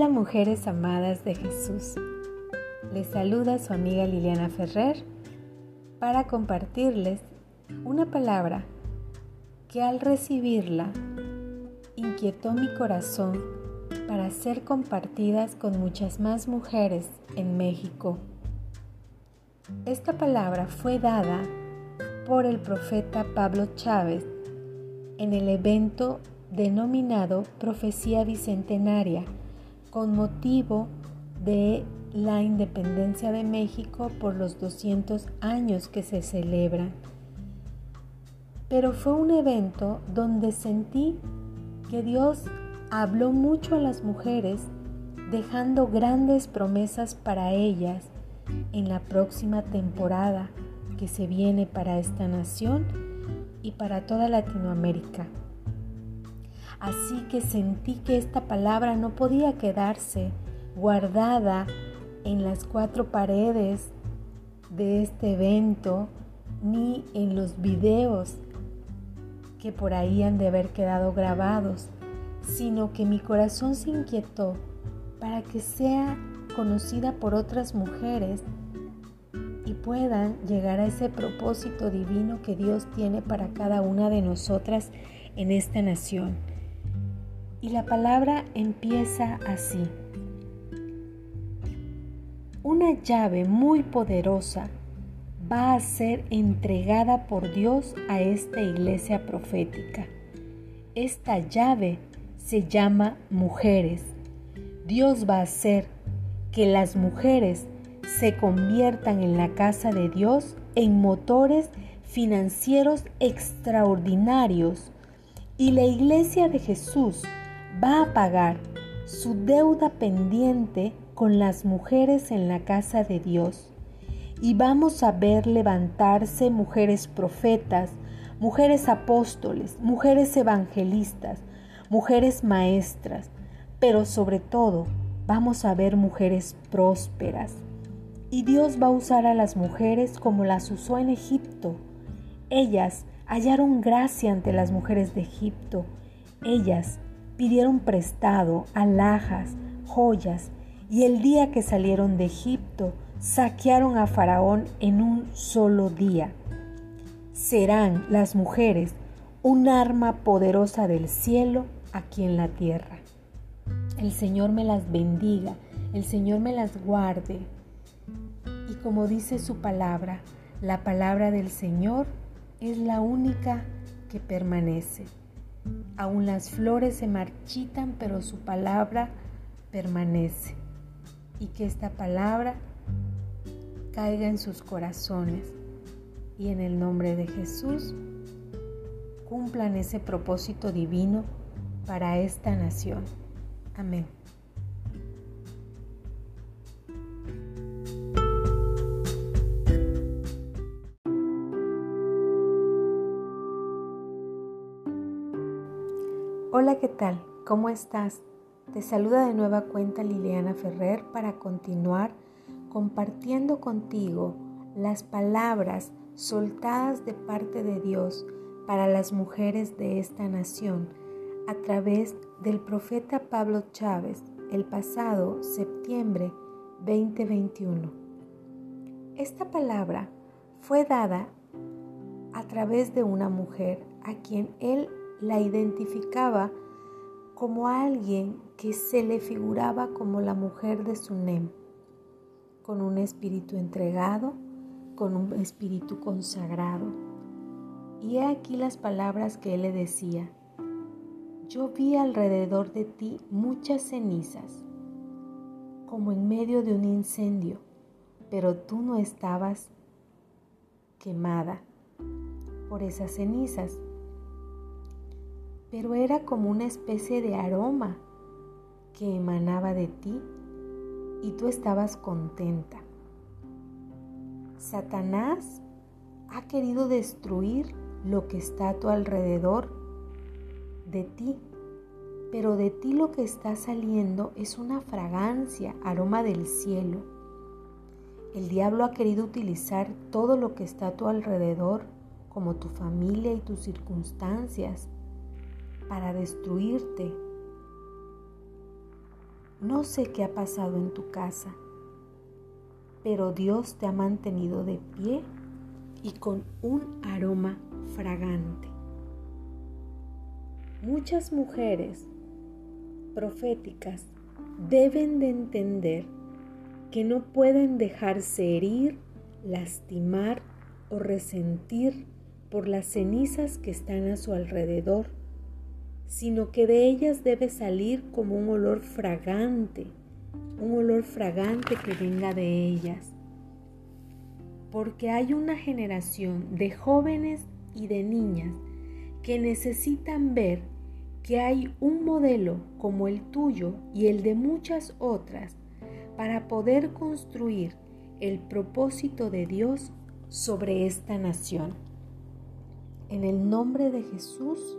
Hola mujeres amadas de Jesús. Les saluda su amiga Liliana Ferrer para compartirles una palabra que al recibirla inquietó mi corazón para ser compartidas con muchas más mujeres en México. Esta palabra fue dada por el profeta Pablo Chávez en el evento denominado Profecía Bicentenaria con motivo de la independencia de México por los 200 años que se celebran. Pero fue un evento donde sentí que Dios habló mucho a las mujeres, dejando grandes promesas para ellas en la próxima temporada que se viene para esta nación y para toda Latinoamérica. Así que sentí que esta palabra no podía quedarse guardada en las cuatro paredes de este evento ni en los videos que por ahí han de haber quedado grabados, sino que mi corazón se inquietó para que sea conocida por otras mujeres y puedan llegar a ese propósito divino que Dios tiene para cada una de nosotras en esta nación. Y la palabra empieza así. Una llave muy poderosa va a ser entregada por Dios a esta iglesia profética. Esta llave se llama mujeres. Dios va a hacer que las mujeres se conviertan en la casa de Dios en motores financieros extraordinarios y la iglesia de Jesús va a pagar su deuda pendiente con las mujeres en la casa de Dios. Y vamos a ver levantarse mujeres profetas, mujeres apóstoles, mujeres evangelistas, mujeres maestras, pero sobre todo vamos a ver mujeres prósperas. Y Dios va a usar a las mujeres como las usó en Egipto. Ellas hallaron gracia ante las mujeres de Egipto. Ellas pidieron prestado alhajas, joyas, y el día que salieron de Egipto, saquearon a Faraón en un solo día. Serán las mujeres un arma poderosa del cielo aquí en la tierra. El Señor me las bendiga, el Señor me las guarde. Y como dice su palabra, la palabra del Señor es la única que permanece. Aún las flores se marchitan, pero su palabra permanece. Y que esta palabra caiga en sus corazones. Y en el nombre de Jesús, cumplan ese propósito divino para esta nación. Amén. Hola, ¿qué tal? ¿Cómo estás? Te saluda de nueva cuenta Liliana Ferrer para continuar compartiendo contigo las palabras soltadas de parte de Dios para las mujeres de esta nación a través del profeta Pablo Chávez el pasado septiembre 2021. Esta palabra fue dada a través de una mujer a quien él la identificaba como alguien que se le figuraba como la mujer de Sunem, con un espíritu entregado, con un espíritu consagrado. Y he aquí las palabras que él le decía. Yo vi alrededor de ti muchas cenizas, como en medio de un incendio, pero tú no estabas quemada por esas cenizas pero era como una especie de aroma que emanaba de ti y tú estabas contenta. Satanás ha querido destruir lo que está a tu alrededor de ti, pero de ti lo que está saliendo es una fragancia, aroma del cielo. El diablo ha querido utilizar todo lo que está a tu alrededor, como tu familia y tus circunstancias, para destruirte. No sé qué ha pasado en tu casa, pero Dios te ha mantenido de pie y con un aroma fragante. Muchas mujeres proféticas deben de entender que no pueden dejarse herir, lastimar o resentir por las cenizas que están a su alrededor, sino que de ellas debe salir como un olor fragante, un olor fragante que venga de ellas. Porque hay una generación de jóvenes y de niñas que necesitan ver que hay un modelo como el tuyo y el de muchas otras para poder construir el propósito de Dios sobre esta nación. En el nombre de Jesús,